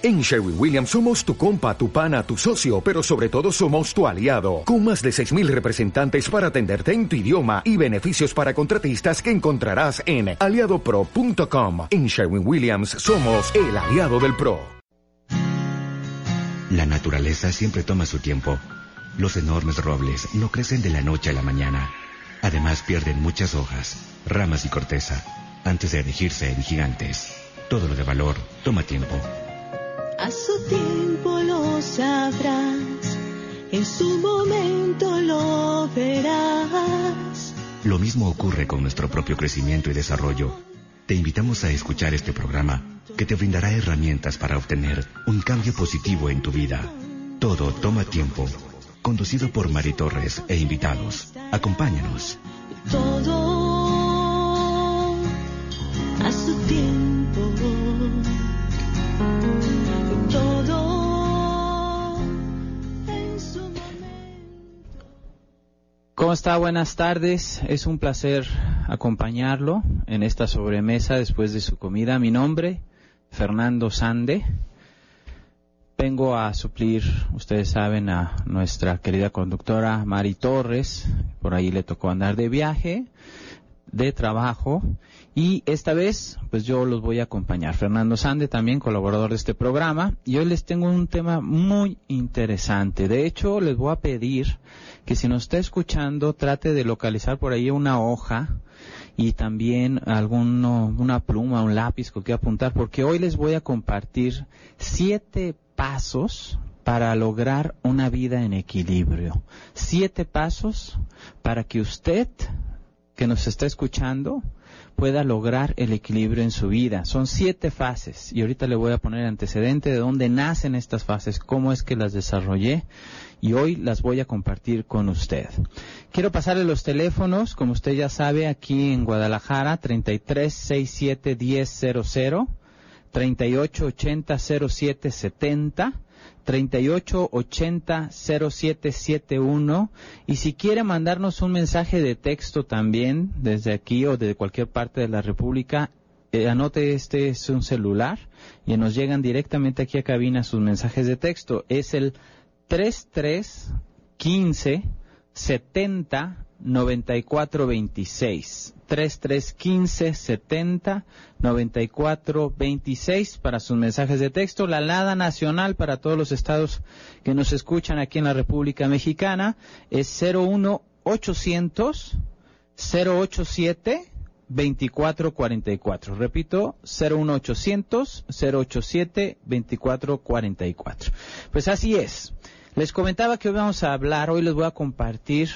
En Sherwin Williams somos tu compa, tu pana, tu socio, pero sobre todo somos tu aliado, con más de 6.000 representantes para atenderte en tu idioma y beneficios para contratistas que encontrarás en aliadopro.com. En Sherwin Williams somos el aliado del PRO. La naturaleza siempre toma su tiempo. Los enormes robles no crecen de la noche a la mañana. Además pierden muchas hojas, ramas y corteza antes de erigirse en gigantes. Todo lo de valor toma tiempo. A su tiempo lo sabrás, en su momento lo verás. Lo mismo ocurre con nuestro propio crecimiento y desarrollo. Te invitamos a escuchar este programa que te brindará herramientas para obtener un cambio positivo en tu vida. Todo toma tiempo. Conducido por Mari Torres e invitados. Acompáñanos. Todo a su tiempo. ¿Cómo está? Buenas tardes. Es un placer acompañarlo en esta sobremesa después de su comida. Mi nombre, Fernando Sande. Vengo a suplir, ustedes saben, a nuestra querida conductora Mari Torres. Por ahí le tocó andar de viaje, de trabajo. Y esta vez, pues yo los voy a acompañar. Fernando Sande, también colaborador de este programa. Y hoy les tengo un tema muy interesante. De hecho, les voy a pedir que si nos está escuchando, trate de localizar por ahí una hoja y también alguno, una pluma, un lápiz con que apuntar, porque hoy les voy a compartir siete pasos para lograr una vida en equilibrio. Siete pasos para que usted, que nos está escuchando, pueda lograr el equilibrio en su vida. Son siete fases y ahorita le voy a poner antecedente de dónde nacen estas fases, cómo es que las desarrollé y hoy las voy a compartir con usted. Quiero pasarle los teléfonos, como usted ya sabe, aquí en Guadalajara, 3367 1000 3880-0770, 3880-0771 y si quiere mandarnos un mensaje de texto también desde aquí o de cualquier parte de la República, eh, anote este es un celular y nos llegan directamente aquí a cabina sus mensajes de texto. Es el 3315 70 9426 3315 70 9426 para sus mensajes de texto. La alada nacional para todos los estados que nos escuchan aquí en la República Mexicana es 01 800 087 2444. Repito, 01800 087 2444. Pues así es. Les comentaba que hoy vamos a hablar, hoy les voy a compartir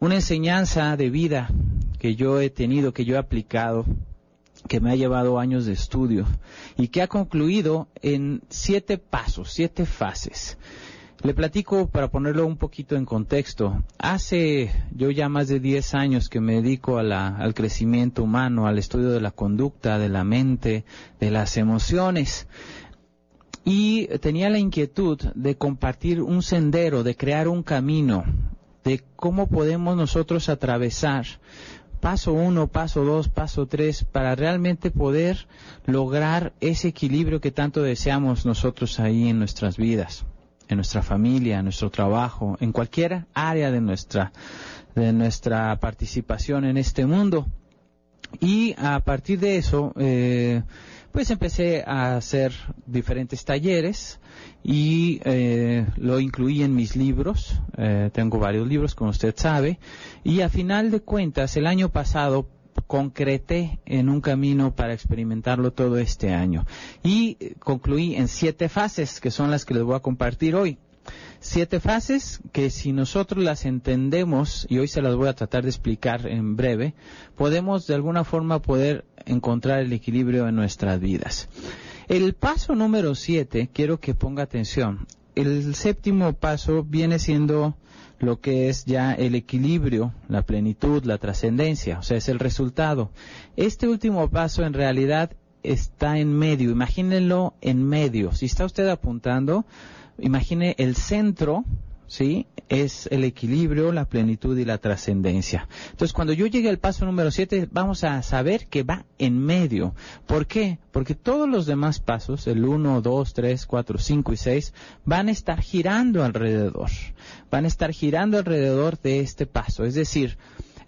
una enseñanza de vida que yo he tenido, que yo he aplicado, que me ha llevado años de estudio y que ha concluido en siete pasos, siete fases. Le platico para ponerlo un poquito en contexto. Hace yo ya más de 10 años que me dedico a la, al crecimiento humano, al estudio de la conducta, de la mente, de las emociones. Y tenía la inquietud de compartir un sendero, de crear un camino, de cómo podemos nosotros atravesar paso uno, paso dos, paso tres, para realmente poder lograr ese equilibrio que tanto deseamos nosotros ahí en nuestras vidas, en nuestra familia, en nuestro trabajo, en cualquier área de nuestra, de nuestra participación en este mundo. Y a partir de eso, eh, pues empecé a hacer diferentes talleres y eh, lo incluí en mis libros. Eh, tengo varios libros, como usted sabe. Y a final de cuentas, el año pasado concreté en un camino para experimentarlo todo este año. Y eh, concluí en siete fases, que son las que les voy a compartir hoy. Siete fases que si nosotros las entendemos, y hoy se las voy a tratar de explicar en breve, podemos de alguna forma poder encontrar el equilibrio en nuestras vidas. El paso número siete, quiero que ponga atención. El séptimo paso viene siendo lo que es ya el equilibrio, la plenitud, la trascendencia, o sea, es el resultado. Este último paso en realidad está en medio, imagínenlo en medio. Si está usted apuntando, imagine el centro, ¿sí? Es el equilibrio, la plenitud y la trascendencia. Entonces, cuando yo llegue al paso número 7, vamos a saber que va en medio. ¿Por qué? Porque todos los demás pasos, el 1, 2, 3, 4, 5 y 6, van a estar girando alrededor. Van a estar girando alrededor de este paso. Es decir,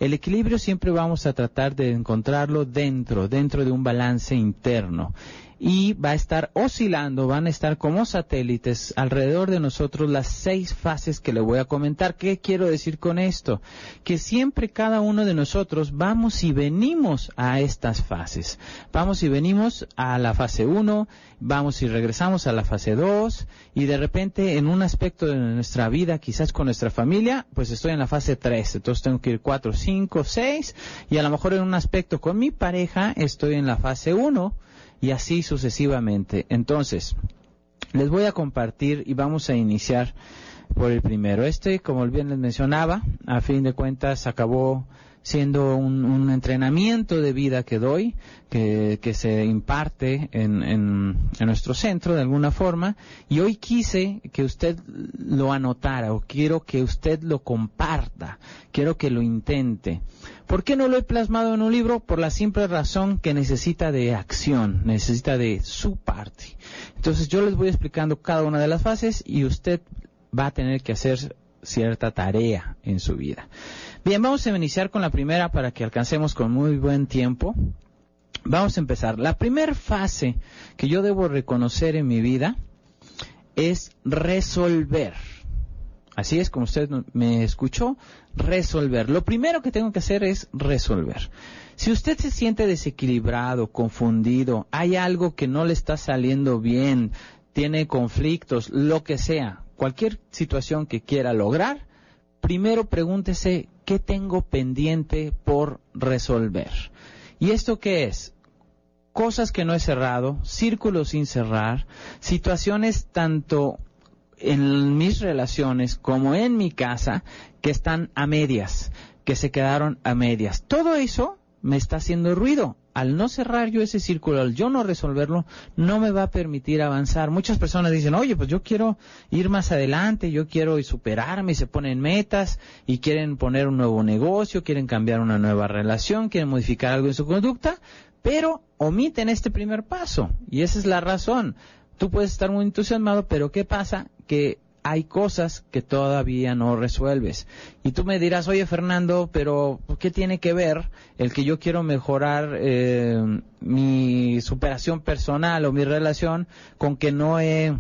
el equilibrio siempre vamos a tratar de encontrarlo dentro, dentro de un balance interno y va a estar oscilando, van a estar como satélites alrededor de nosotros las seis fases que le voy a comentar. ¿Qué quiero decir con esto? Que siempre cada uno de nosotros vamos y venimos a estas fases. Vamos y venimos a la fase 1, vamos y regresamos a la fase 2 y de repente en un aspecto de nuestra vida, quizás con nuestra familia, pues estoy en la fase 3, entonces tengo que ir 4, 5, 6 y a lo mejor en un aspecto con mi pareja estoy en la fase 1 y así sucesivamente. Entonces, les voy a compartir y vamos a iniciar por el primero. Este, como bien les mencionaba, a fin de cuentas acabó siendo un, entrenamiento de vida que doy, que, se imparte en, en, nuestro centro de alguna forma, y hoy quise que usted lo anotara, o quiero que usted lo comparta, quiero que lo intente. ¿Por qué no lo he plasmado en un libro? Por la simple razón que necesita de acción, necesita de su parte. Entonces yo les voy explicando cada una de las fases y usted va a tener que hacer cierta tarea en su vida. Bien, vamos a iniciar con la primera para que alcancemos con muy buen tiempo. Vamos a empezar. La primera fase que yo debo reconocer en mi vida es resolver. Así es como usted me escuchó, resolver. Lo primero que tengo que hacer es resolver. Si usted se siente desequilibrado, confundido, hay algo que no le está saliendo bien, tiene conflictos, lo que sea, cualquier situación que quiera lograr, primero pregúntese qué tengo pendiente por resolver. ¿Y esto qué es? Cosas que no he cerrado, círculos sin cerrar, situaciones tanto en mis relaciones como en mi casa que están a medias, que se quedaron a medias. Todo eso me está haciendo ruido al no cerrar yo ese círculo, al yo no resolverlo, no me va a permitir avanzar. Muchas personas dicen, oye, pues yo quiero ir más adelante, yo quiero superarme y se ponen metas y quieren poner un nuevo negocio, quieren cambiar una nueva relación, quieren modificar algo en su conducta, pero omiten este primer paso. Y esa es la razón. Tú puedes estar muy entusiasmado, pero ¿qué pasa? Que hay cosas que todavía no resuelves. Y tú me dirás, oye Fernando, pero ¿qué tiene que ver el que yo quiero mejorar eh, mi superación personal o mi relación con que no he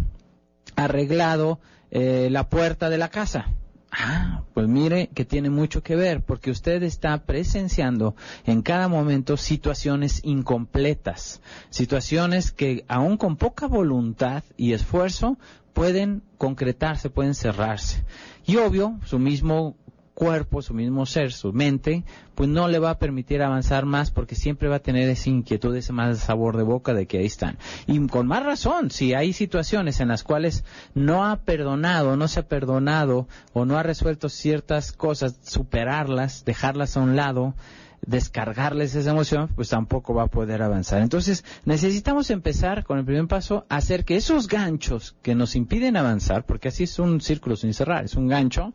arreglado eh, la puerta de la casa? Ah, pues mire que tiene mucho que ver, porque usted está presenciando en cada momento situaciones incompletas, situaciones que aún con poca voluntad y esfuerzo pueden concretarse, pueden cerrarse. Y obvio, su mismo cuerpo, su mismo ser, su mente, pues no le va a permitir avanzar más porque siempre va a tener esa inquietud, ese mal sabor de boca de que ahí están. Y con más razón, si hay situaciones en las cuales no ha perdonado, no se ha perdonado o no ha resuelto ciertas cosas, superarlas, dejarlas a un lado, descargarles esa emoción, pues tampoco va a poder avanzar. Entonces, necesitamos empezar con el primer paso hacer que esos ganchos que nos impiden avanzar, porque así es un círculo sin cerrar, es un gancho,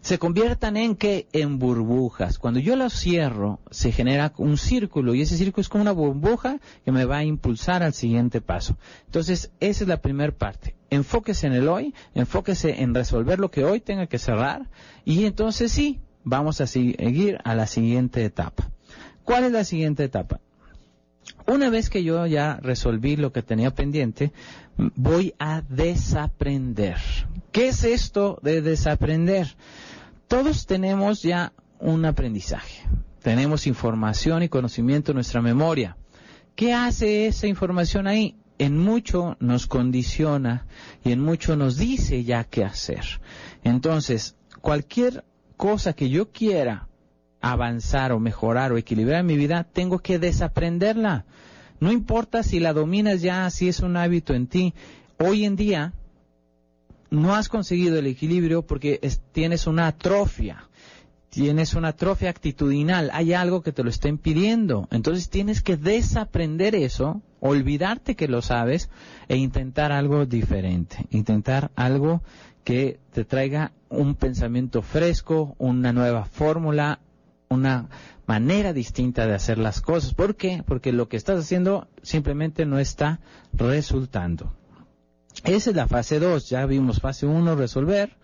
se conviertan en que en burbujas. Cuando yo los cierro, se genera un círculo y ese círculo es como una burbuja que me va a impulsar al siguiente paso. Entonces, esa es la primera parte. Enfóquese en el hoy, enfóquese en resolver lo que hoy tenga que cerrar y entonces sí, vamos a seguir a la siguiente etapa. ¿Cuál es la siguiente etapa? Una vez que yo ya resolví lo que tenía pendiente, voy a desaprender. ¿Qué es esto de desaprender? Todos tenemos ya un aprendizaje. Tenemos información y conocimiento en nuestra memoria. ¿Qué hace esa información ahí? En mucho nos condiciona y en mucho nos dice ya qué hacer. Entonces, cualquier cosa que yo quiera avanzar o mejorar o equilibrar en mi vida, tengo que desaprenderla. No importa si la dominas ya, si es un hábito en ti. Hoy en día no has conseguido el equilibrio porque tienes una atrofia. tienes una atrofia actitudinal, hay algo que te lo está impidiendo. Entonces tienes que desaprender eso, olvidarte que lo sabes e intentar algo diferente, intentar algo que te traiga un pensamiento fresco, una nueva fórmula, una manera distinta de hacer las cosas. ¿Por qué? Porque lo que estás haciendo simplemente no está resultando. Esa es la fase 2. Ya vimos fase 1, resolver.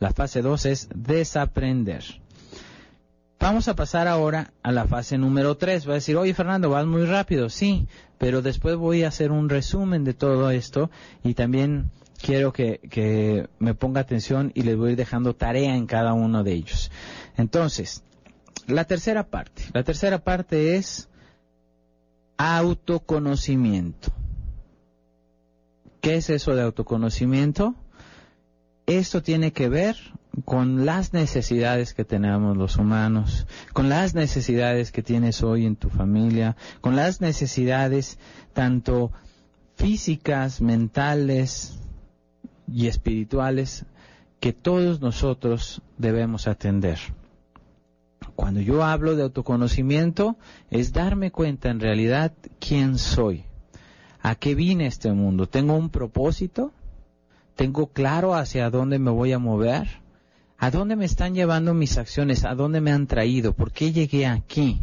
La fase 2 es desaprender. Vamos a pasar ahora a la fase número 3. Va a decir, oye Fernando, vas muy rápido. Sí, pero después voy a hacer un resumen de todo esto y también quiero que, me ponga atención y les voy dejando tarea en cada uno de ellos. Entonces, la tercera parte. La tercera parte es autoconocimiento. ¿Qué es eso de autoconocimiento? Esto tiene que ver con las necesidades que tenemos los humanos, con las necesidades que tienes hoy en tu familia, con las necesidades tanto físicas, mentales y espirituales que todos nosotros debemos atender. Cuando yo hablo de autoconocimiento es darme cuenta en realidad quién soy, a qué vine este mundo, tengo un propósito, tengo claro hacia dónde me voy a mover, ¿A dónde me están llevando mis acciones? ¿A dónde me han traído? ¿Por qué llegué aquí?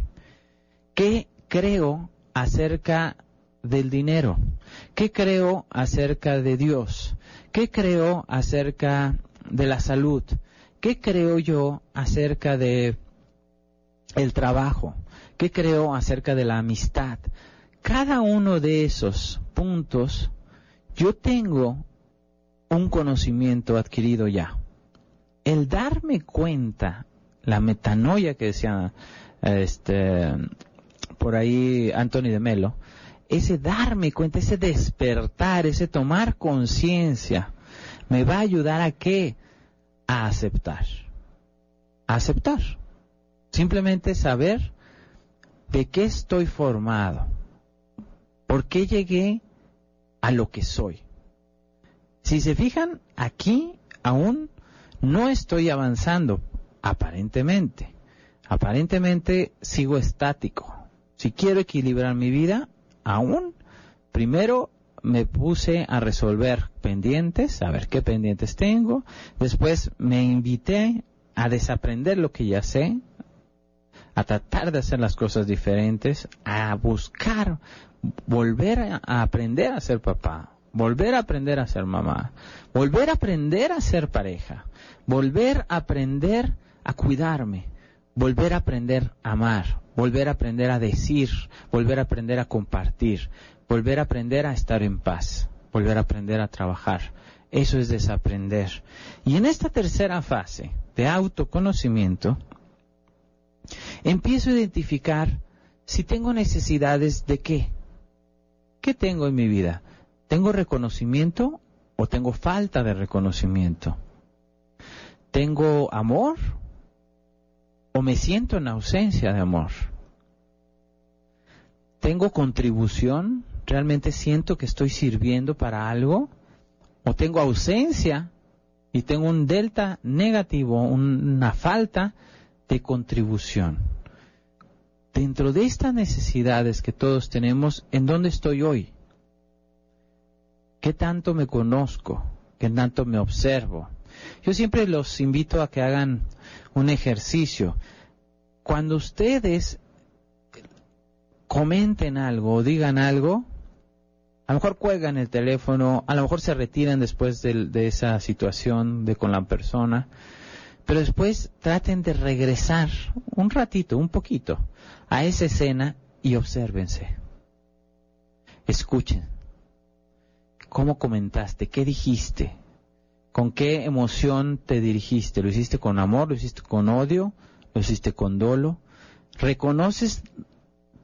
¿Qué creo acerca del dinero? ¿Qué creo acerca de Dios? ¿Qué creo acerca de la salud? ¿Qué creo yo acerca de el trabajo? ¿Qué creo acerca de la amistad? Cada uno de esos puntos yo tengo un conocimiento adquirido ya el darme cuenta, la metanoia que decía este, por ahí Anthony de Melo, ese darme cuenta, ese despertar, ese tomar conciencia, me va a ayudar a qué? A aceptar. A aceptar. Simplemente saber de qué estoy formado. ¿Por qué llegué a lo que soy? Si se fijan, aquí aún no estoy avanzando, aparentemente. Aparentemente sigo estático. Si quiero equilibrar mi vida, aún, primero me puse a resolver pendientes, a ver qué pendientes tengo. Después me invité a desaprender lo que ya sé, a tratar de hacer las cosas diferentes, a buscar, volver a aprender a ser papá, volver a aprender a ser mamá, volver a aprender a ser pareja, volver a aprender a cuidarme, volver a aprender a amar, volver a aprender a decir, volver a aprender a compartir, volver a aprender a estar en paz, volver a aprender a trabajar. Eso es desaprender. Y en esta tercera fase de autoconocimiento, empiezo a identificar si tengo necesidades de qué. ¿Qué tengo en mi vida? ¿Tengo reconocimiento o tengo falta de reconocimiento? ¿Tengo amor o me siento en ausencia de amor? ¿Tengo contribución? ¿Realmente siento que estoy sirviendo para algo? ¿O tengo ausencia y tengo un delta negativo, una falta de contribución? Dentro de estas necesidades que todos tenemos, ¿en dónde estoy hoy? ¿Qué tanto me conozco? ¿Qué tanto me observo? Yo siempre los invito a que hagan un ejercicio. Cuando ustedes comenten algo o digan algo, a lo mejor cuelgan el teléfono, a lo mejor se retiran después de, esa situación de con la persona, pero después traten de regresar un ratito, un poquito, a esa escena y obsérvense. Escuchen. ¿Cómo comentaste? ¿Qué dijiste? ¿Con qué emoción te dirigiste? ¿Lo hiciste con amor? ¿Lo hiciste con odio? ¿Lo hiciste con dolo? ¿Reconoces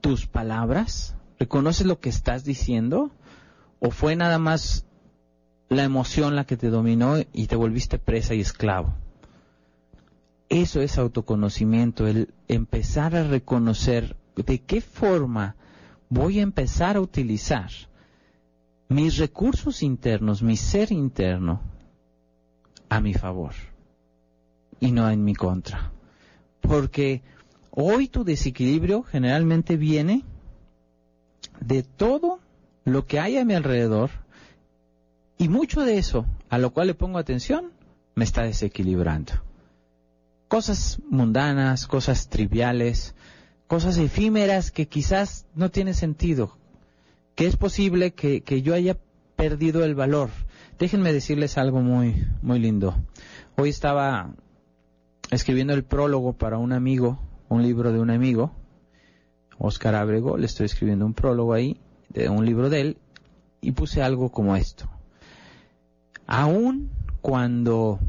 tus palabras? ¿Reconoces lo que estás diciendo? ¿O fue nada más la emoción la que te dominó y te volviste presa y esclavo? Eso es autoconocimiento, el empezar a reconocer de qué forma voy a empezar a utilizar mis recursos internos, mi ser interno, a mi favor y no en mi contra. porque hoy tu desequilibrio generalmente viene de todo lo que hay a mi alrededor y mucho de eso, a lo cual le pongo atención, me está desequilibrando. Cosas mundanas, cosas triviales, cosas efímeras que quizás no tienen sentido, que es posible que, que yo haya perdido el valor. Déjenme decirles algo muy, muy lindo. Hoy estaba escribiendo el prólogo para un amigo, un libro de un amigo, Oscar Abrego, le estoy escribiendo un prólogo ahí, de un libro de él, y puse algo como esto. Aún cuando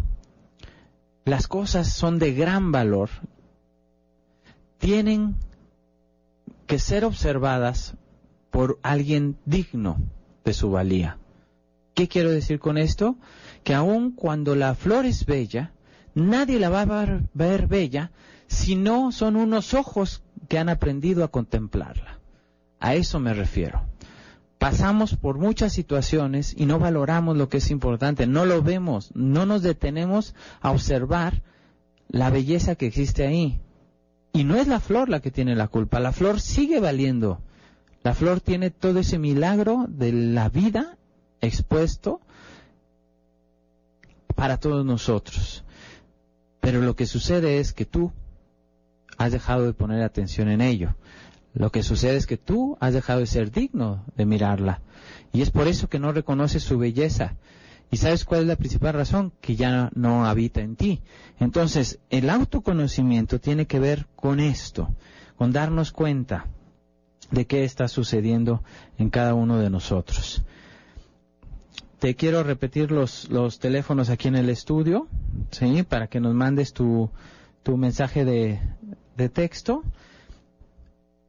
las cosas son de gran valor, tienen que ser observadas por alguien digno de su valía. ¿Qué quiero decir con esto? Que aun cuando la flor es bella, nadie la va a ver, bella si no son unos ojos que han aprendido a contemplarla. A eso me refiero. Pasamos por muchas situaciones y no valoramos lo que es importante, no lo vemos, no nos detenemos a observar la belleza que existe ahí. Y no es la flor la que tiene la culpa, la flor sigue valiendo. La flor tiene todo ese milagro de la vida expuesto para todos nosotros. Pero lo que sucede es que tú has dejado de poner atención en ello. Lo que sucede es que tú has dejado de ser digno de mirarla. Y es por eso que no reconoces su belleza. ¿Y sabes cuál es la principal razón? Que ya no habita en ti. Entonces, el autoconocimiento tiene que ver con esto, con darnos cuenta de qué está sucediendo en cada uno de nosotros. Te quiero repetir los, los teléfonos aquí en el estudio, ¿sí? Para que nos mandes tu, tu mensaje de, de texto.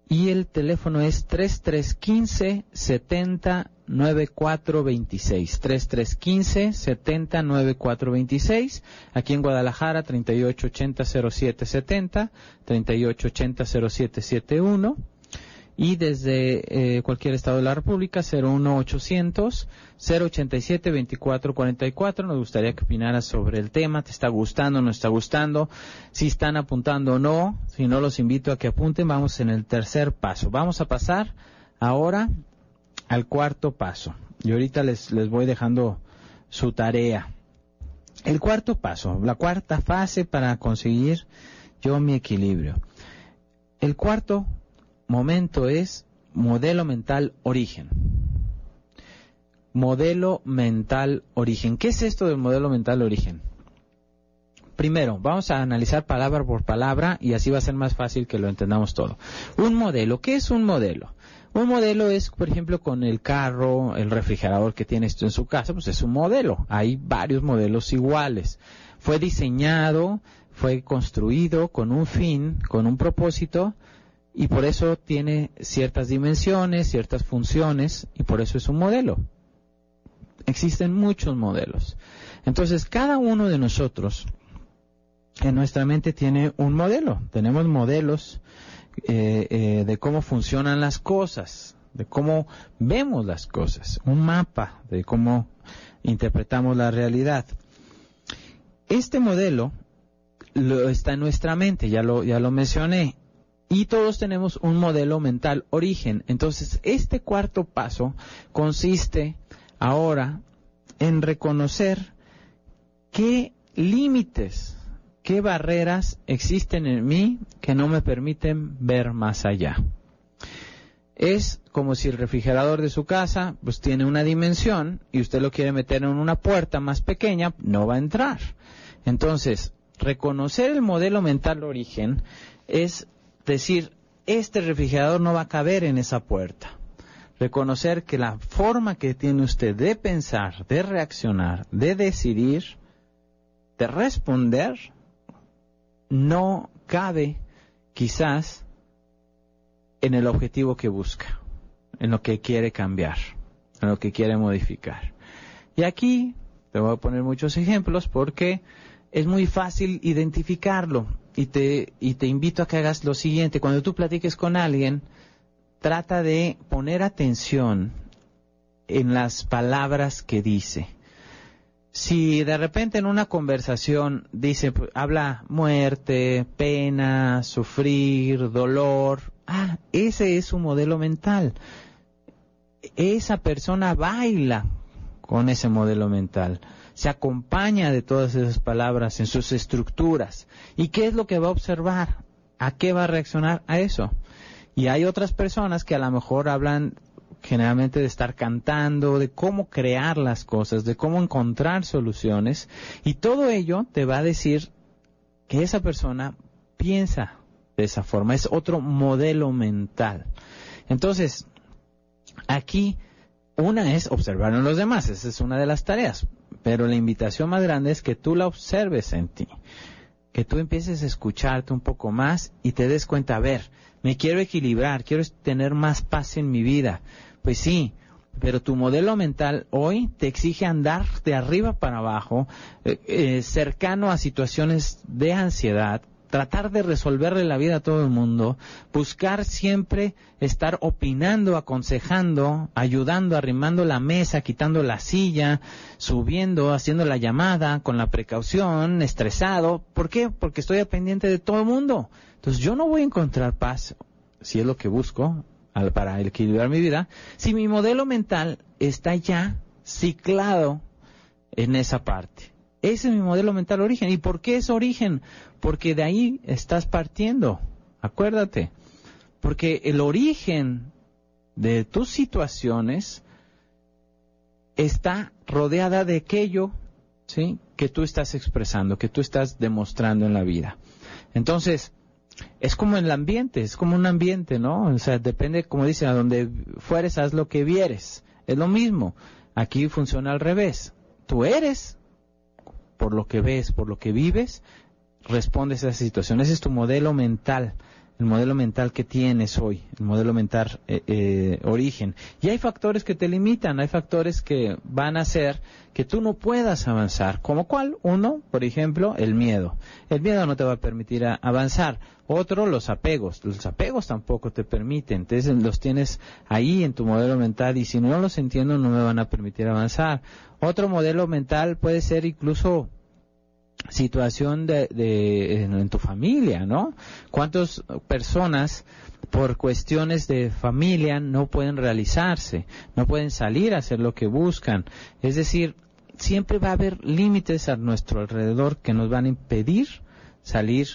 Y el teléfono es 3315 70 9426 3315 70 9426 aquí en Guadalajara 3880 0770 3880 0771 y desde eh, cualquier estado de la República 01800 087 2444 nos gustaría que opinaras sobre el tema. Te está gustando no está gustando si están apuntando o no. Si no los invito a que apunten. Vamos en el tercer paso. Vamos a pasar ahora al cuarto paso. Y ahorita les les voy dejando su tarea. El cuarto paso la cuarta fase para conseguir yo mi equilibrio. El cuarto momento es modelo mental origen. Modelo mental origen. ¿Qué es esto del modelo mental origen? Primero, vamos a analizar palabra por palabra y así va a ser más fácil que lo entendamos todo. Un modelo, ¿qué es un modelo? Un modelo es, por ejemplo, con el carro, el refrigerador que tiene esto en su casa, pues es un modelo. Hay varios modelos iguales. Fue diseñado, fue construido con un fin, con un propósito, y por eso tiene ciertas dimensiones, ciertas funciones y por eso es un modelo. Existen muchos modelos. Entonces, cada uno de nosotros en nuestra mente tiene un modelo. Tenemos modelos eh, eh, de cómo funcionan las cosas, de cómo vemos las cosas, un mapa de cómo interpretamos la realidad. Este modelo lo, está en nuestra mente, ya lo, ya lo mencioné, y todos tenemos un modelo mental origen. Entonces, este cuarto paso consiste ahora en reconocer qué límites, qué barreras existen en mí que no me permiten ver más allá. Es como si el refrigerador de su casa pues tiene una dimensión y usted lo quiere meter en una puerta más pequeña, no va a entrar. Entonces, reconocer el modelo mental origen es decir, este refrigerador no va a caber en esa puerta. Reconocer que la forma que tiene usted de pensar, de reaccionar, de decidir, de responder, no cabe quizás en el objetivo que busca, en lo que quiere cambiar, en lo que quiere modificar. Y aquí te voy a poner muchos ejemplos porque es muy fácil identificarlo y te, y te invito a que hagas lo siguiente. Cuando tú platiques con alguien, trata de poner atención en las palabras que dice. Si de repente en una conversación dice, pues, habla muerte, pena, sufrir, dolor, ah, ese es su modelo mental. Esa persona baila con ese modelo mental. Se acompaña de todas esas palabras en sus estructuras. ¿Y qué es lo que va a observar? ¿A qué va a reaccionar a eso? Y hay otras personas que a lo mejor hablan generalmente de estar cantando, de cómo crear las cosas, de cómo encontrar soluciones. Y todo ello te va a decir que esa persona piensa de esa forma. Es otro modelo mental. Entonces, aquí una es observar en los demás, esa es una de las tareas, pero la invitación más grande es que tú la observes en ti, que tú empieces a escucharte un poco más y te des cuenta, a ver, me quiero equilibrar, quiero tener más paz en mi vida. Pues sí, pero tu modelo mental hoy te exige andar de arriba para abajo, eh, eh, cercano a situaciones de ansiedad, tratar de resolverle la vida a todo el mundo, buscar siempre estar opinando, aconsejando, ayudando, arrimando la mesa, quitando la silla, subiendo, haciendo la llamada con la precaución, estresado. ¿Por qué? Porque estoy pendiente de todo el mundo. Entonces yo no voy a encontrar paz, si es lo que busco, para equilibrar mi vida, si mi modelo mental está ya ciclado en esa parte. Ese es mi modelo mental origen. ¿Y por qué es origen? Porque de ahí estás partiendo. Acuérdate. Porque el origen de tus situaciones está rodeada de aquello ¿sí? que tú estás expresando, que tú estás demostrando en la vida. Entonces, es como el ambiente, es como un ambiente, ¿no? O sea, depende, como dicen, a donde fueres, haz lo que vieres. Es lo mismo. Aquí funciona al revés. Tú eres por lo que ves, por lo que vives, respondes a esa situación. Ese es tu modelo mental, el modelo mental que tienes hoy, el modelo mental eh, eh, origen. Y hay factores que te limitan, hay factores que van a hacer que tú no puedas avanzar. ¿Como cuál? Uno, por ejemplo, el miedo. El miedo no te va a permitir avanzar. Otro, los apegos. Los apegos tampoco te permiten. Entonces los tienes ahí en tu modelo mental y si no los entiendo no me van a permitir avanzar. Otro modelo mental puede ser incluso situación de, en, tu familia, ¿no? ¿Cuántas personas por cuestiones de familia no pueden realizarse, no pueden salir a hacer lo que buscan? Es decir, siempre va a haber límites a nuestro alrededor que nos van a impedir salir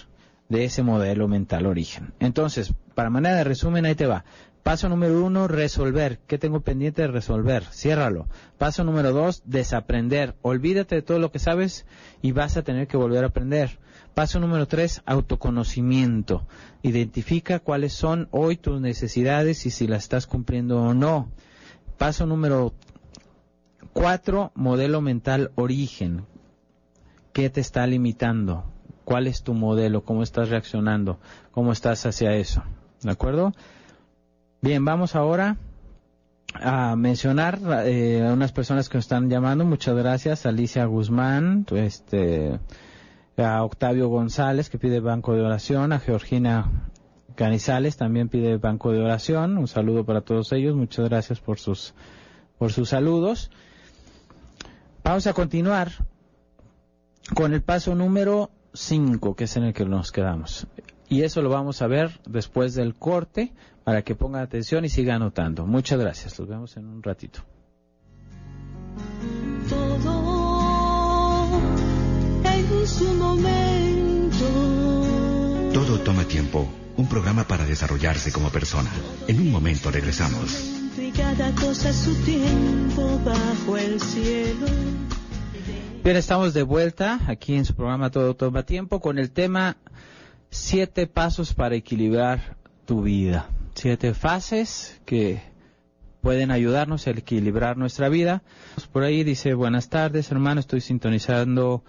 de ese modelo mental origen. Entonces, para manera de resumen, ahí te va. Paso número uno, resolver. ¿Qué tengo pendiente de resolver? Ciérralo. Paso número dos, desaprender. Olvídate de todo lo que sabes y vas a tener que volver a aprender. Paso número tres, autoconocimiento. Identifica cuáles son hoy tus necesidades y si las estás cumpliendo o no. Paso número cuatro, modelo mental origen. ¿Qué te está limitando? ¿Cuál es tu modelo? ¿Cómo estás reaccionando? ¿Cómo estás hacia eso? ¿De acuerdo? Bien, vamos ahora a mencionar eh, a unas personas que nos están llamando. Muchas gracias. Alicia Guzmán, este, a Octavio González, que pide banco de oración, a Georgina Canizales, también pide banco de oración. Un saludo para todos ellos. Muchas gracias por sus, por sus saludos. Vamos a continuar con el paso número 5, que es en el que nos quedamos. Y eso lo vamos a ver después del corte para que pongan atención y sigan anotando. Muchas gracias. Los vemos en un ratito. Todo en su momento. Todo toma tiempo. Un programa para desarrollarse como persona. En un momento regresamos. Y cada cosa a su tiempo bajo el cielo. Bien, estamos de vuelta aquí en su programa Todo Toma Tiempo con el tema Siete Pasos para Equilibrar tu Vida siete fases que pueden ayudarnos a equilibrar nuestra vida. Por ahí dice, buenas tardes hermano, estoy sintonizando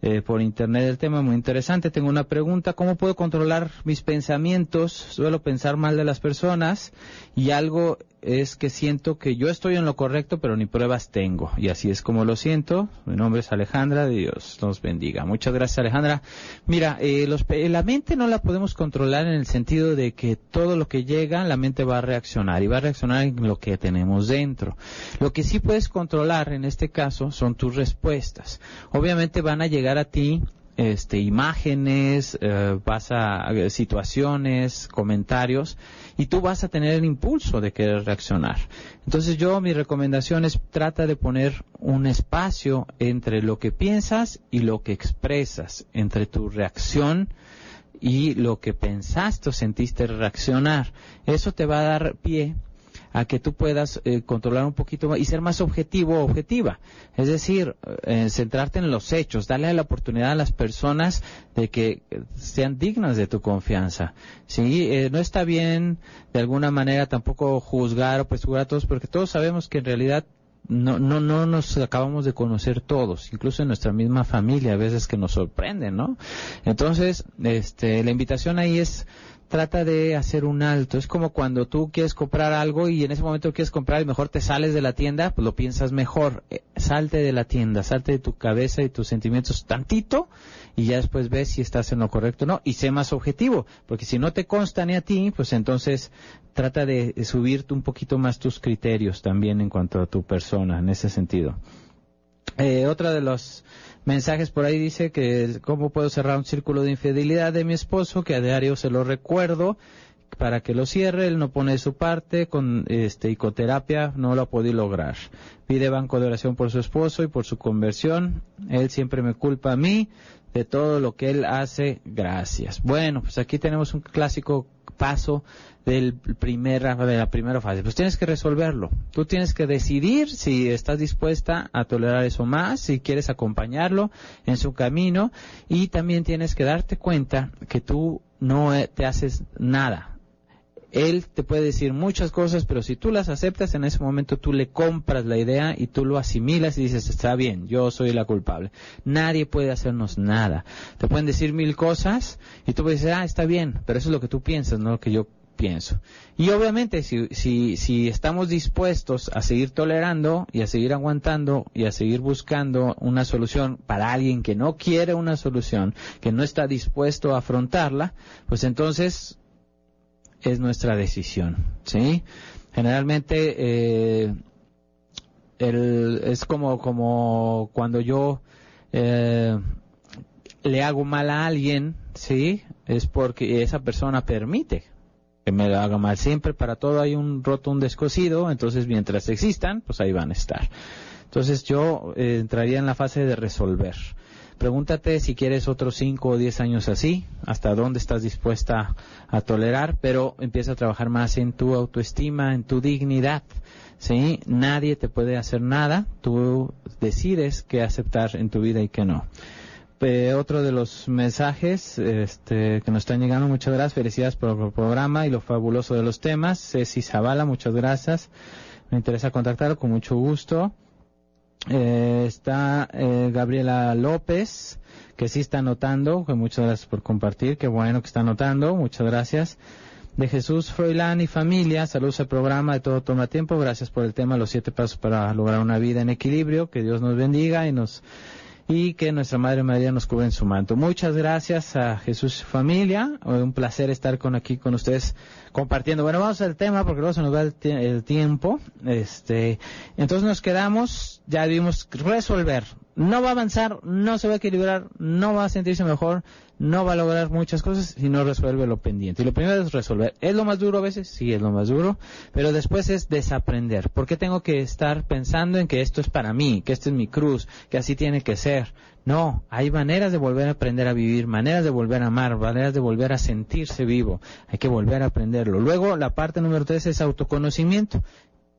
eh, por internet el tema, muy interesante. Tengo una pregunta, ¿cómo puedo controlar mis pensamientos? Suelo pensar mal de las personas y algo es que siento que yo estoy en lo correcto, pero ni pruebas tengo. Y así es como lo siento. Mi nombre es Alejandra, Dios nos bendiga. Muchas gracias Alejandra. Mira, eh, los, la mente no la podemos controlar en el sentido de que todo lo que llega, la mente va a reaccionar y va a reaccionar en lo que tenemos dentro. Lo que sí puedes controlar en este caso son tus respuestas. Obviamente van a llegar a ti este, imágenes, eh, vas a situaciones, comentarios y tú vas a tener el impulso de querer reaccionar. Entonces yo mi recomendación es trata de poner un espacio entre lo que piensas y lo que expresas, entre tu reacción y lo que pensaste o sentiste reaccionar. Eso te va a dar pie a que tú puedas eh, controlar un poquito más y ser más objetivo o objetiva. Es decir, eh, centrarte en los hechos, darle la oportunidad a las personas de que sean dignas de tu confianza. Sí, eh, no está bien de alguna manera tampoco juzgar o presurar a todos porque todos sabemos que en realidad no, no, no nos acabamos de conocer todos, incluso en nuestra misma familia, a veces que nos sorprenden, ¿no? Entonces, este, la invitación ahí es trata de hacer un alto. Es como cuando tú quieres comprar algo y en ese momento quieres comprar y mejor te sales de la tienda, pues lo piensas mejor. Eh, salte de la tienda, salte de tu cabeza y tus sentimientos tantito y ya después ves si estás en lo correcto o no. Y sé más objetivo, porque si no te consta ni a ti, pues entonces trata de subirte un poquito más tus criterios también en cuanto a tu persona, en ese sentido. Eh, otra de los mensajes por ahí dice que cómo puedo cerrar un círculo de infidelidad de mi esposo, que a diario se lo recuerdo para que lo cierre, él no pone su parte, con este icoterapia no lo ha podido lograr. Pide banco de oración por su esposo y por su conversión. Él siempre me culpa a mí de todo lo que él hace. Gracias. Bueno, pues aquí tenemos un clásico paso del primer, de la primera fase. Pues tienes que resolverlo. Tú tienes que decidir si estás dispuesta a tolerar eso más, si quieres acompañarlo en su camino y también tienes que darte cuenta que tú no te haces nada. Él te puede decir muchas cosas, pero si tú las aceptas, en ese momento tú le compras la idea y tú lo asimilas y dices, está bien, yo soy la culpable. Nadie puede hacernos nada. Te pueden decir mil cosas y tú puedes decir, ah, está bien, pero eso es lo que tú piensas, no lo que yo pienso. Y obviamente si, si, si estamos dispuestos a seguir tolerando y a seguir aguantando y a seguir buscando una solución para alguien que no quiere una solución, que no está dispuesto a afrontarla, pues entonces es nuestra decisión, ¿sí? Generalmente eh, es como, como cuando yo eh, le hago mal a alguien, ¿sí? Es porque esa persona permite que me lo haga mal. Siempre para todo hay un roto, un descosido, entonces mientras existan, pues ahí van a estar. Entonces yo eh, entraría en la fase de resolver. Pregúntate si quieres otros 5 o 10 años así, hasta dónde estás dispuesta a tolerar, pero empieza a trabajar más en tu autoestima, en tu dignidad. ¿sí? Nadie te puede hacer nada, tú decides qué aceptar en tu vida y qué no otro de los mensajes este, que nos están llegando, muchas gracias, felicidades por el programa y lo fabuloso de los temas. Ceci Zavala, muchas gracias. Me interesa contactarlo con mucho gusto. Eh, está eh, Gabriela López, que sí está anotando, que muchas gracias por compartir, qué bueno que está anotando, muchas gracias. De Jesús Froilán y familia, saludos al programa de Todo Toma Tiempo, gracias por el tema, los siete pasos para lograr una vida en equilibrio, que Dios nos bendiga y nos y que nuestra Madre María nos cubra en su manto. Muchas gracias a Jesús familia, un placer estar con aquí con ustedes compartiendo. Bueno, vamos al tema porque luego se nos va el tiempo. Este, entonces nos quedamos, ya debimos resolver no va a avanzar, no se va a equilibrar, no va a sentirse mejor, no va a lograr muchas cosas si no resuelve lo pendiente. Y lo primero es resolver. ¿Es lo más duro a veces? Sí, es lo más duro. Pero después es desaprender. ¿Por qué tengo que estar pensando en que esto es para mí, que esto es mi cruz, que así tiene que ser? No, hay maneras de volver a aprender a vivir, maneras de volver a amar, maneras de volver a sentirse vivo. Hay que volver a aprenderlo. Luego, la parte número tres es autoconocimiento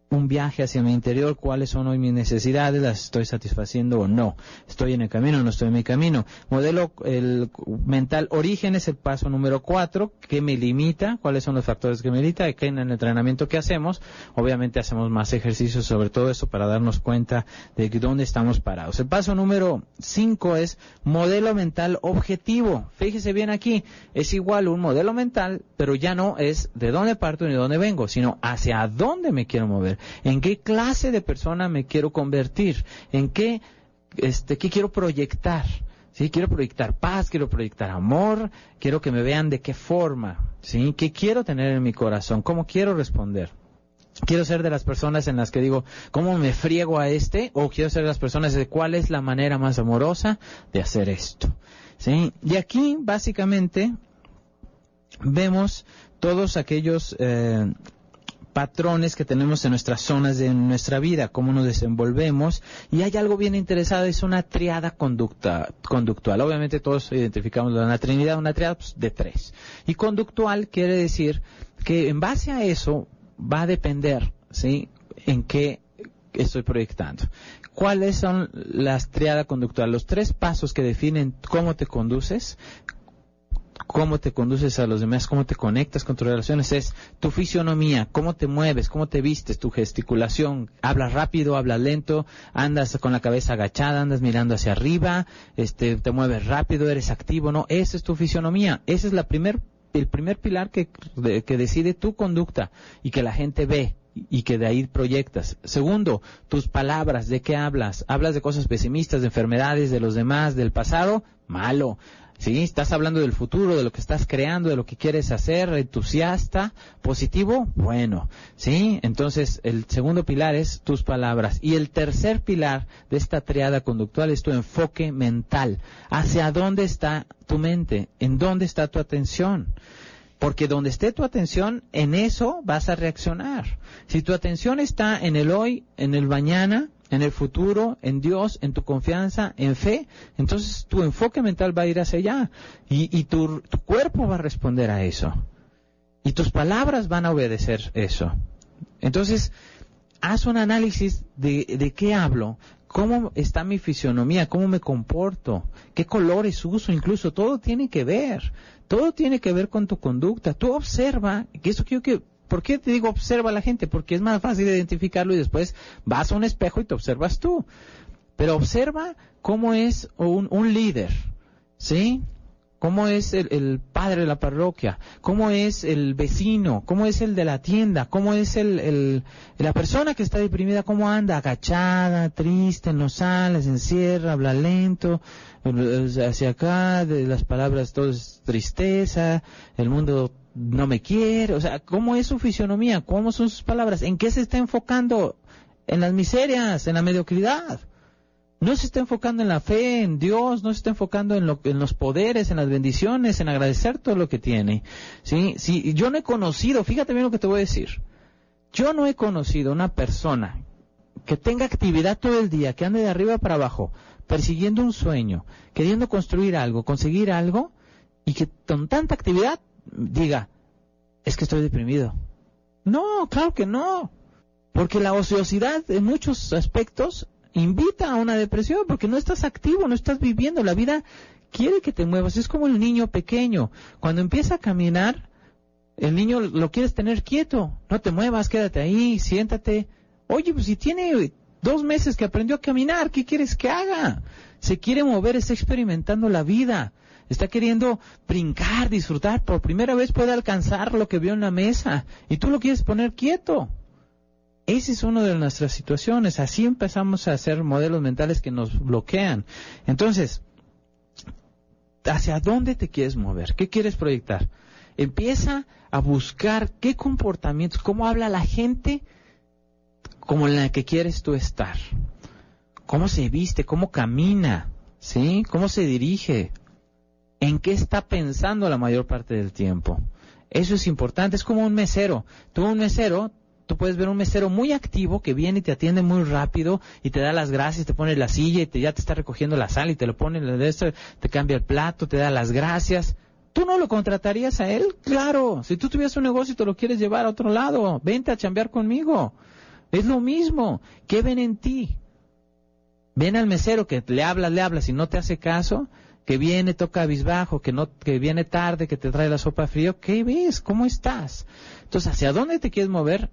un viaje hacia mi interior, cuáles son hoy mis necesidades, las estoy satisfaciendo o no, estoy en el camino o no estoy en mi camino. Modelo el mental origen es el paso número cuatro, ¿qué me limita? ¿Cuáles son los factores que me limita? Que en el entrenamiento que hacemos, obviamente hacemos más ejercicios sobre todo eso para darnos cuenta de dónde estamos parados. El paso número 5 es modelo mental objetivo. Fíjese bien aquí, es igual un modelo mental, pero ya no es de dónde parto ni de dónde vengo, sino hacia dónde me quiero mover, en qué clase de persona me quiero convertir, en qué, este, qué quiero proyectar. Sí, quiero proyectar paz, quiero proyectar amor, quiero que me vean de qué forma, sí, qué quiero tener en mi corazón, cómo quiero responder. Quiero ser de las personas en las que digo, ¿cómo me friego a este? O quiero ser de las personas de cuál es la manera más amorosa de hacer esto. ¿Sí? Y aquí, básicamente, vemos todos aquellos eh, patrones que tenemos en nuestras zonas de nuestra vida, cómo nos desenvolvemos. Y hay algo bien interesado, es una triada conducta, conductual. Obviamente todos identificamos una trinidad, una triada pues, de tres. Y conductual quiere decir que en base a eso va a depender, ¿sí? En qué estoy proyectando. ¿Cuáles son las triadas conductuales? Los tres pasos que definen cómo te conduces, cómo te conduces a los demás, cómo te conectas con tus relaciones, es tu fisionomía, cómo te mueves, cómo te vistes, tu gesticulación, hablas rápido, hablas lento, andas con la cabeza agachada, andas mirando hacia arriba, este, te mueves rápido, eres activo, no, esa es tu fisionomía, esa es la primer el primer pilar que, que decide tu conducta y que la gente ve y que de ahí proyectas. Segundo, tus palabras, ¿de qué hablas? ¿Hablas de cosas pesimistas, de enfermedades, de los demás, del pasado? Malo. ¿Sí? Estás hablando del futuro, de lo que estás creando, de lo que quieres hacer, entusiasta, positivo, bueno. ¿Sí? Entonces, el segundo pilar es tus palabras. Y el tercer pilar de esta triada conductual es tu enfoque mental. ¿Hacia dónde está tu mente? ¿En dónde está tu atención? Porque donde esté tu atención, en eso vas a reaccionar. Si tu atención está en el hoy, en el mañana, en el futuro, en Dios, en tu confianza, en fe, entonces tu enfoque mental va a ir hacia allá y, tu, cuerpo va a responder a eso. Y tus palabras van a obedecer eso. Entonces, haz un análisis de, de qué hablo, cómo está mi fisionomía, cómo me comporto, qué colores uso, incluso todo tiene que ver, todo tiene que ver con tu conducta. Tú observa, que eso quiero que ¿Por qué te digo observa a la gente? Porque es más fácil identificarlo y después vas a un espejo y te observas tú. Pero observa cómo es un, un líder, ¿sí? cómo es el, padre de la parroquia, cómo es el vecino, cómo es el de la tienda, cómo es el, la persona que está deprimida, cómo anda agachada, triste, no sale, se encierra, habla lento, hacia acá, de las palabras todo es tristeza, el mundo no me quiere, o sea, ¿cómo es su fisionomía? ¿Cómo son sus palabras? ¿En qué se está enfocando? En las miserias, en la mediocridad. No se está enfocando en la fe, en Dios, no se está enfocando en, los poderes, en las bendiciones, en agradecer todo lo que tiene. ¿sí? sí, yo no he conocido, fíjate bien lo que te voy a decir. Yo no he conocido una persona que tenga actividad todo el día, que ande de arriba para abajo, persiguiendo un sueño, queriendo construir algo, conseguir algo, y que con tanta actividad diga, es que estoy deprimido. No, claro que no. Porque la ociosidad en muchos aspectos invita a una depresión porque no estás activo, no estás viviendo. La vida quiere que te muevas. Es como el niño pequeño. Cuando empieza a caminar, el niño lo quieres tener quieto. No te muevas, quédate ahí, siéntate. Oye, pues si tiene dos meses que aprendió a caminar, ¿qué quieres que haga? Se quiere mover, está experimentando la vida está queriendo brincar, disfrutar, por primera vez puede alcanzar lo que vio en la mesa y tú lo quieres poner quieto. Esa es una de nuestras situaciones. Así empezamos a hacer modelos mentales que nos bloquean. Entonces, ¿hacia dónde te quieres mover? ¿Qué quieres proyectar? Empieza a buscar qué comportamientos, cómo habla la gente como en la que quieres tú estar. Cómo se viste, cómo camina, ¿sí? Cómo se dirige, en qué está pensando la mayor parte del tiempo. Eso es importante, es como un mesero. Tú un mesero, tú puedes ver un mesero muy activo que viene y te atiende muy rápido y te da las gracias, te pone la silla y te, ya te está recogiendo la sal y te lo pone, te cambia el plato, te da las gracias. ¿Tú no lo contratarías a él? Claro. Si tú tuvieras un negocio y te lo quieres llevar a otro lado, vente a chambear conmigo. Es lo mismo. ¿Qué ven en ti? Ven al mesero que le hablas, le hablas y no te hace caso que viene, toca abisbajo, que no, que viene tarde, que te trae la sopa frío, ¿qué ves? ¿Cómo estás? Entonces, ¿hacia dónde te quieres mover?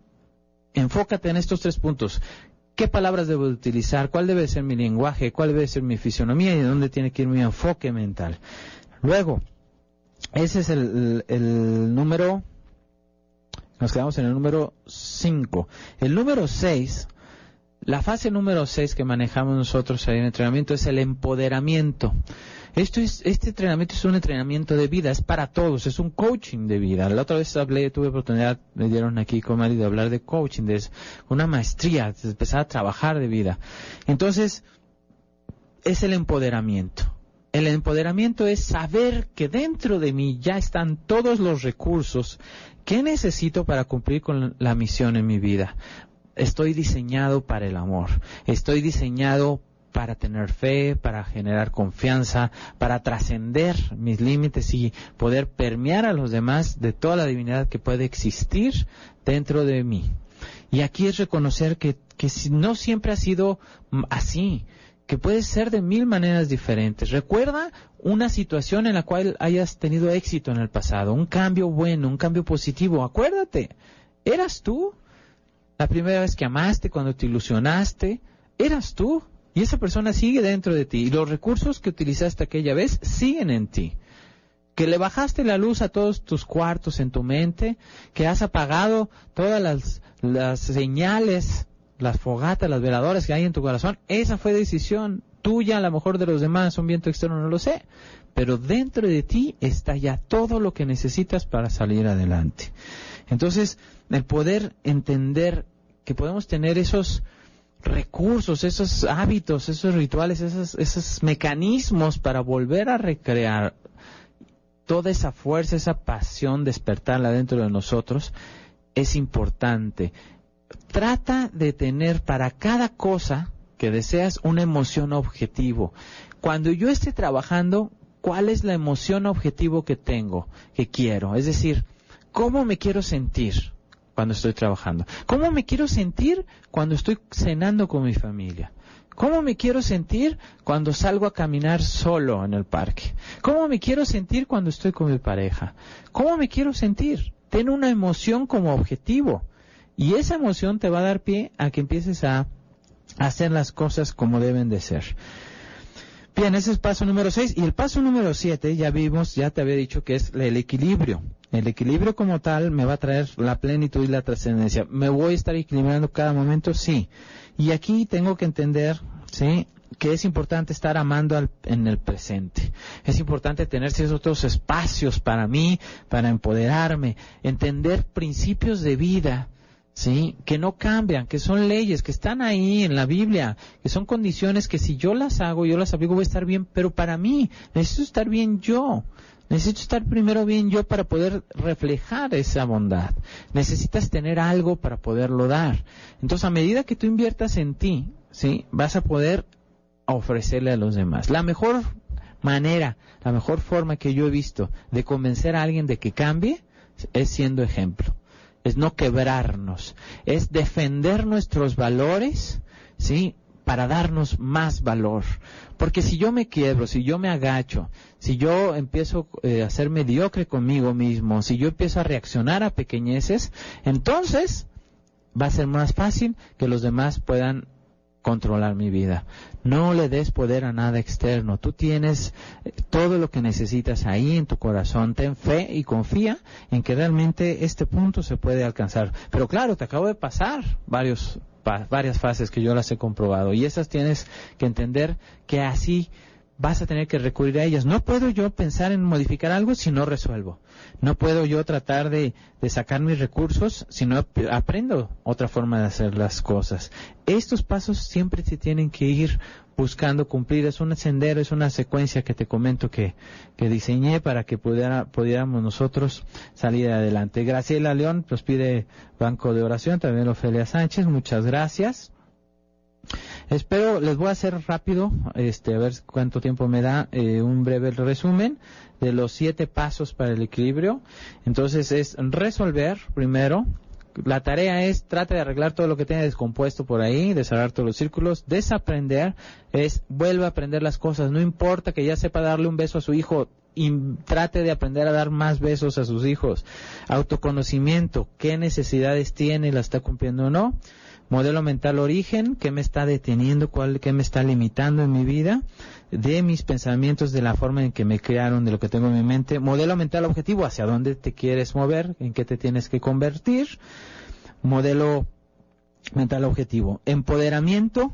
Enfócate en estos tres puntos. qué palabras debo utilizar, cuál debe ser mi lenguaje, cuál debe ser mi fisionomía y de dónde tiene que ir mi enfoque mental. Luego, ese es el, el número, nos quedamos en el número 5. El número 6 la fase número 6 que manejamos nosotros en el entrenamiento es el empoderamiento. Esto es, este entrenamiento es un entrenamiento de vida, es para todos, es un coaching de vida. La otra vez hablé, tuve oportunidad, me dieron aquí con Mari de hablar de coaching, de una maestría, de empezar a trabajar de vida. Entonces, es el empoderamiento. El empoderamiento es saber que dentro de mí ya están todos los recursos que necesito para cumplir con la misión en mi vida estoy diseñado para el amor, estoy diseñado para tener fe, para generar confianza, para trascender mis límites y poder permear a los demás de toda la divinidad que puede existir dentro de mí. Y aquí es reconocer que, que no siempre ha sido así, que puede ser de mil maneras diferentes. Recuerda una situación en la cual hayas tenido éxito en el pasado, un cambio bueno, un cambio positivo. Acuérdate, ¿eras tú? La primera vez que amaste, cuando te ilusionaste, eras tú. Y esa persona sigue dentro de ti. Y los recursos que utilizaste aquella vez siguen en ti. Que le bajaste la luz a todos tus cuartos en tu mente, que has apagado todas las, las señales, las fogatas, las veladoras que hay en tu corazón, esa fue decisión tuya, a lo mejor de los demás, un viento externo, no lo sé. Pero dentro de ti está ya todo lo que necesitas para salir adelante. Entonces, el poder entender que podemos tener esos recursos, esos hábitos, esos rituales, esos, esos mecanismos para volver a recrear toda esa fuerza, esa pasión, despertarla dentro de nosotros, es importante. Trata de tener para cada cosa que deseas una emoción objetivo. Cuando yo esté trabajando, ¿cuál es la emoción objetivo que tengo, que quiero? Es decir, ¿cómo me quiero sentir? Cuando estoy trabajando? ¿Cómo me quiero sentir cuando estoy cenando con mi familia? ¿Cómo me quiero sentir cuando salgo a caminar solo en el parque? ¿Cómo me quiero sentir cuando estoy con mi pareja? ¿Cómo me quiero sentir? Ten una emoción como objetivo. Y esa emoción te va a dar pie a que empieces a hacer las cosas como deben de ser. Bien, ese es paso número 6. Y el paso número 7, ya vimos, ya te había dicho que es el equilibrio. El equilibrio como tal me va a traer la plenitud y la trascendencia. ¿Me voy a estar equilibrando cada momento? Sí. Y aquí tengo que entender, ¿sí? que es importante estar amando al, en el presente. Es importante tener ciertos otros espacios para mí, para empoderarme, entender principios de vida, ¿sí? Que no cambian, que son leyes, que están ahí en la Biblia, que son condiciones que si yo las hago, yo las aplico, voy a estar bien, pero para mí necesito estar bien yo. Necesito estar primero bien yo para poder reflejar esa bondad. Necesitas tener algo para poderlo dar. Entonces, a medida que tú inviertas en ti, ¿sí? Vas a poder ofrecerle a los demás. La mejor manera, la mejor forma que yo he visto de convencer a alguien de que cambie es siendo ejemplo. Es no quebrarnos, es defender nuestros valores, ¿sí? para darnos más valor. Porque si yo me quiebro, si yo me agacho, si yo empiezo eh, a ser mediocre conmigo mismo, si yo empiezo a reaccionar a pequeñeces, entonces va a ser más fácil que los demás puedan controlar mi vida. No le des poder a nada externo. Tú tienes eh, todo lo que necesitas ahí en tu corazón. Ten fe y confía en que realmente este punto se puede alcanzar. Pero claro, te acabo de pasar varios varias fases que yo las he comprobado y esas tienes que entender que así vas a tener que recurrir a ellas. No puedo yo pensar en modificar algo si no resuelvo. No puedo yo tratar de, de, sacar mis recursos si no aprendo otra forma de hacer las cosas. Estos pasos siempre se tienen que ir buscando cumplir. Es un sendero, es una secuencia que te comento que, que diseñé para que pudiera, pudiéramos nosotros salir adelante. Graciela León nos pide banco de oración, también Ofelia Sánchez, muchas gracias. Espero, les voy a hacer rápido, este, a ver cuánto tiempo me da, eh, un breve resumen de los siete pasos para el equilibrio. Entonces es resolver primero, la tarea es trata de arreglar todo lo que tiene descompuesto por ahí, de cerrar todos los círculos, desaprender es vuelve a aprender las cosas, no importa que ya sepa darle un beso a su hijo, y trate de aprender a dar más besos a sus hijos. Autoconocimiento, qué necesidades tiene, la está cumpliendo o no Modelo mental origen, ¿qué me está deteniendo? ¿Cuál, ¿Qué me está limitando en mi vida? De mis pensamientos, de la forma en que me crearon, de lo que tengo en mi mente. Modelo mental objetivo, hacia dónde te quieres mover, en qué te tienes que convertir. Modelo mental objetivo. Empoderamiento,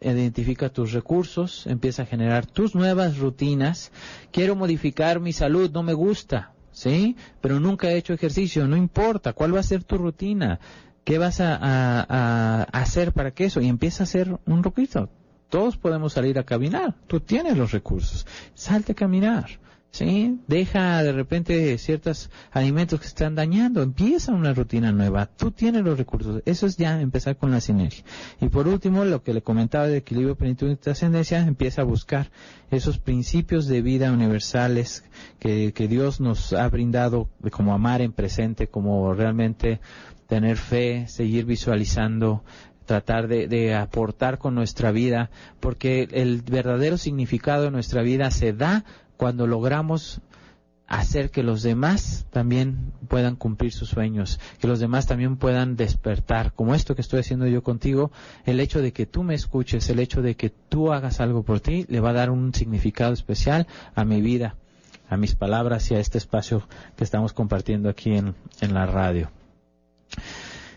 identifica tus recursos, empieza a generar tus nuevas rutinas. Quiero modificar mi salud, no me gusta, ¿sí? Pero nunca he hecho ejercicio, no importa, ¿cuál va a ser tu rutina? ¿Qué vas a, hacer para que eso? Y empieza a hacer un roquito. Todos podemos salir a caminar, tú tienes los recursos, salte a caminar. ¿sí? Deja de repente ciertos alimentos que están dañando, empieza una rutina nueva, tú tienes los recursos, eso es ya empezar con la sinergia. Y por último, lo que le comentaba de equilibrio, plenitud y trascendencia, empieza a buscar esos principios de vida universales que, que Dios nos ha brindado, como amar en presente, como realmente tener fe, seguir visualizando tratar de, de, aportar con nuestra vida, porque el verdadero significado de nuestra vida se da cuando logramos hacer que los demás también puedan cumplir sus sueños, que los demás también puedan despertar, como esto que estoy haciendo yo contigo, el hecho de que tú me escuches, el hecho de que tú hagas algo por ti, le va a dar un significado especial a mi vida, a mis palabras y a este espacio que estamos compartiendo aquí en, en la radio.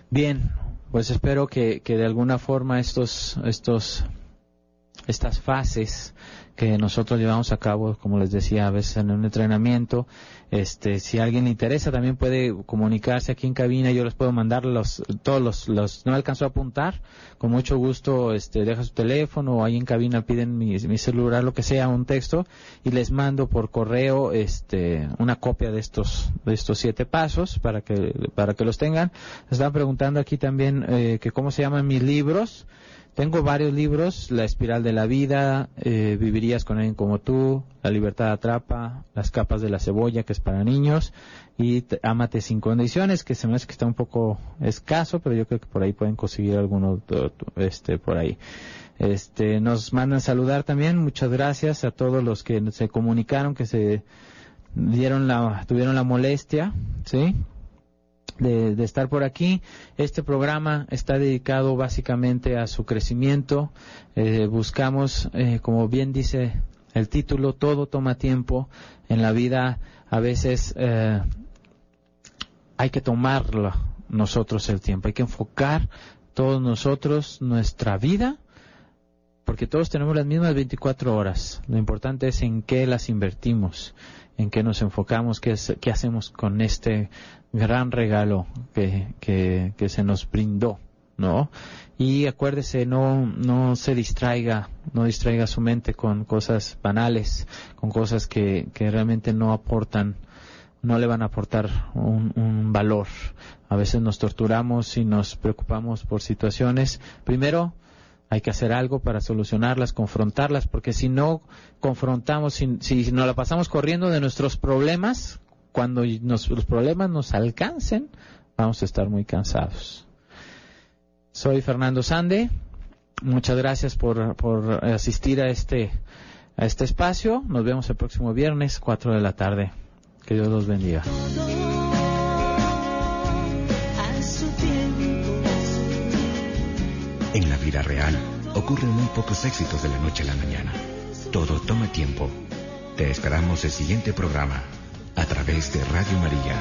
Bien, pues espero que, que de alguna forma estos, estos, estas fases que nosotros llevamos a cabo, como les decía, a veces en un entrenamiento. Este, si alguien le interesa, también puede comunicarse aquí en cabina. Yo les puedo mandar los, todos los, los, no alcanzó a apuntar. Con mucho gusto, este, deja su teléfono o ahí en cabina piden mi, mi celular, lo que sea, un texto y les mando por correo, este, una copia de estos, de estos siete pasos para que, para que los tengan. Están preguntando aquí también, eh, que cómo se llaman mis libros. Tengo varios libros, La espiral de la vida, eh, Vivirías con alguien como tú, La libertad atrapa, Las capas de la cebolla, que es para niños, y Amate sin condiciones, que se me hace que está un poco escaso, pero yo creo que por ahí pueden conseguir alguno este, por ahí. Este, nos mandan saludar también, muchas gracias a todos los que se comunicaron, que se dieron la, tuvieron la molestia, ¿sí? De, estar por aquí. Este programa está dedicado básicamente a su crecimiento. Eh, buscamos, eh, como bien dice el título, todo toma tiempo. En la vida a veces eh, hay que tomarlo nosotros el tiempo, hay que enfocar todos nosotros nuestra vida porque todos tenemos las mismas 24 horas. Lo importante es en qué las invertimos, en qué nos enfocamos, qué, hacemos con este gran regalo que, se nos brindó, ¿no? Y acuérdese, no, no se distraiga, no distraiga su mente con cosas banales, con cosas que, realmente no aportan, no le van a aportar un valor. A veces nos torturamos y nos preocupamos por situaciones. Primero, hay que hacer algo para solucionarlas, confrontarlas, porque si no confrontamos, si, si nos la pasamos corriendo de nuestros problemas, cuando los problemas nos alcancen, vamos a estar muy cansados. Soy Fernando Sande. Muchas gracias por, por asistir a este, a este espacio. Nos vemos el próximo viernes, 4 de la tarde. Que Dios los bendiga. Vida real ocurren muy pocos éxitos de la noche a la mañana. Todo toma tiempo. Te esperamos el siguiente programa a través de Radio María.